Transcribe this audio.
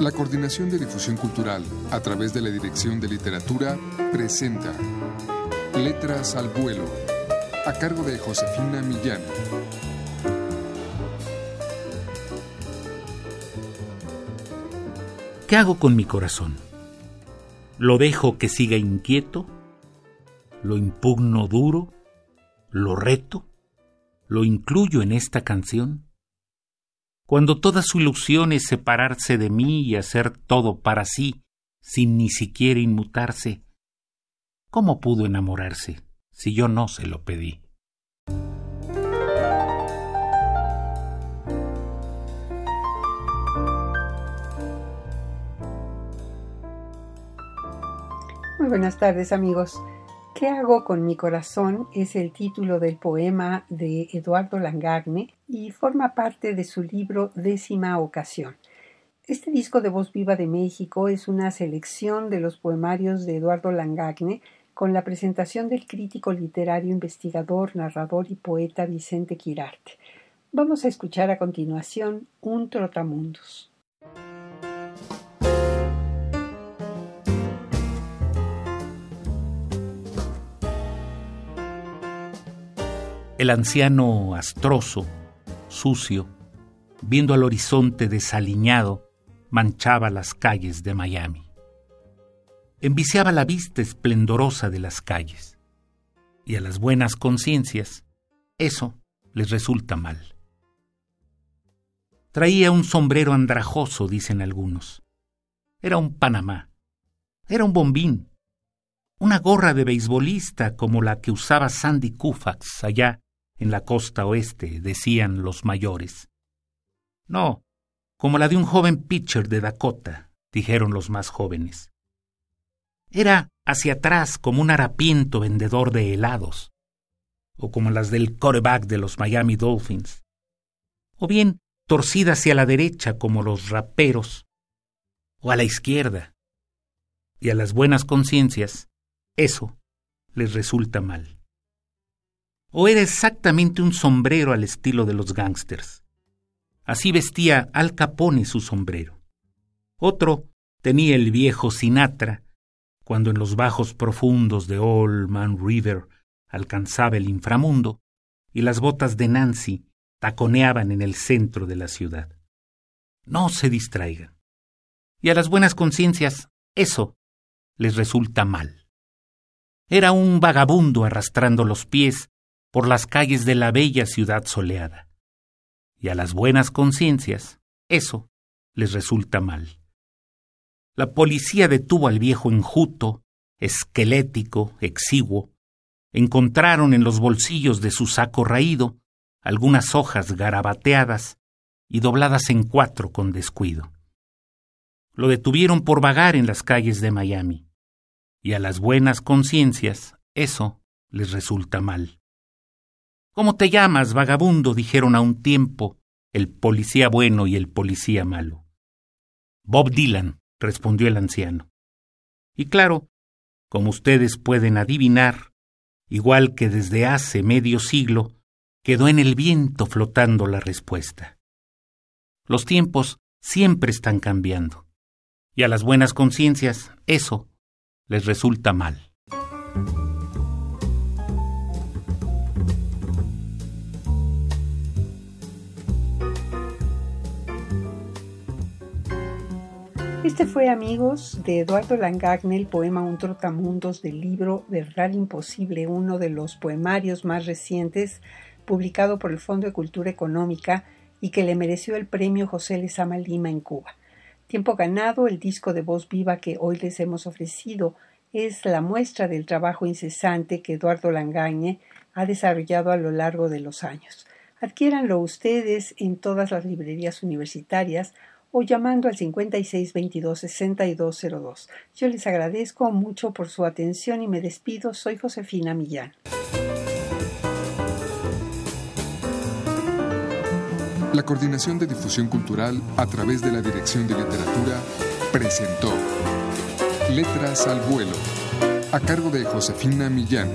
La Coordinación de Difusión Cultural, a través de la Dirección de Literatura, presenta Letras al Vuelo, a cargo de Josefina Millán. ¿Qué hago con mi corazón? ¿Lo dejo que siga inquieto? ¿Lo impugno duro? ¿Lo reto? ¿Lo incluyo en esta canción? Cuando toda su ilusión es separarse de mí y hacer todo para sí, sin ni siquiera inmutarse. ¿Cómo pudo enamorarse si yo no se lo pedí? Muy buenas tardes amigos. ¿Qué hago con mi corazón? es el título del poema de Eduardo Langagne y forma parte de su libro Décima Ocasión. Este disco de Voz Viva de México es una selección de los poemarios de Eduardo Langagne con la presentación del crítico literario, investigador, narrador y poeta Vicente Quirarte. Vamos a escuchar a continuación Un Trotamundos. El anciano astroso, sucio, viendo al horizonte desaliñado, manchaba las calles de Miami. Enviciaba la vista esplendorosa de las calles. Y a las buenas conciencias, eso les resulta mal. Traía un sombrero andrajoso, dicen algunos. Era un Panamá. Era un bombín. Una gorra de beisbolista como la que usaba Sandy Koufax allá en la costa oeste, decían los mayores. No, como la de un joven pitcher de Dakota, dijeron los más jóvenes. Era hacia atrás como un harapiento vendedor de helados, o como las del quarterback de los Miami Dolphins, o bien torcida hacia la derecha como los raperos, o a la izquierda. Y a las buenas conciencias, eso les resulta mal o era exactamente un sombrero al estilo de los gángsters. Así vestía Al Capone su sombrero. Otro tenía el viejo Sinatra, cuando en los bajos profundos de Old Man River alcanzaba el inframundo, y las botas de Nancy taconeaban en el centro de la ciudad. No se distraigan. Y a las buenas conciencias, eso les resulta mal. Era un vagabundo arrastrando los pies por las calles de la bella ciudad soleada. Y a las buenas conciencias, eso les resulta mal. La policía detuvo al viejo enjuto, esquelético, exiguo. Encontraron en los bolsillos de su saco raído algunas hojas garabateadas y dobladas en cuatro con descuido. Lo detuvieron por vagar en las calles de Miami. Y a las buenas conciencias, eso les resulta mal. ¿Cómo te llamas, vagabundo? dijeron a un tiempo el policía bueno y el policía malo. Bob Dylan, respondió el anciano. Y claro, como ustedes pueden adivinar, igual que desde hace medio siglo, quedó en el viento flotando la respuesta. Los tiempos siempre están cambiando, y a las buenas conciencias eso les resulta mal. Este fue, amigos, de Eduardo Langagne, el poema Un Trotamundos del libro Verdad Imposible, uno de los poemarios más recientes publicado por el Fondo de Cultura Económica y que le mereció el premio José Lezama Lima en Cuba. Tiempo ganado, el disco de voz viva que hoy les hemos ofrecido es la muestra del trabajo incesante que Eduardo Langagne ha desarrollado a lo largo de los años. Adquiéranlo ustedes en todas las librerías universitarias o llamando al 5622-6202. Yo les agradezco mucho por su atención y me despido. Soy Josefina Millán. La Coordinación de Difusión Cultural a través de la Dirección de Literatura presentó Letras al Vuelo, a cargo de Josefina Millán.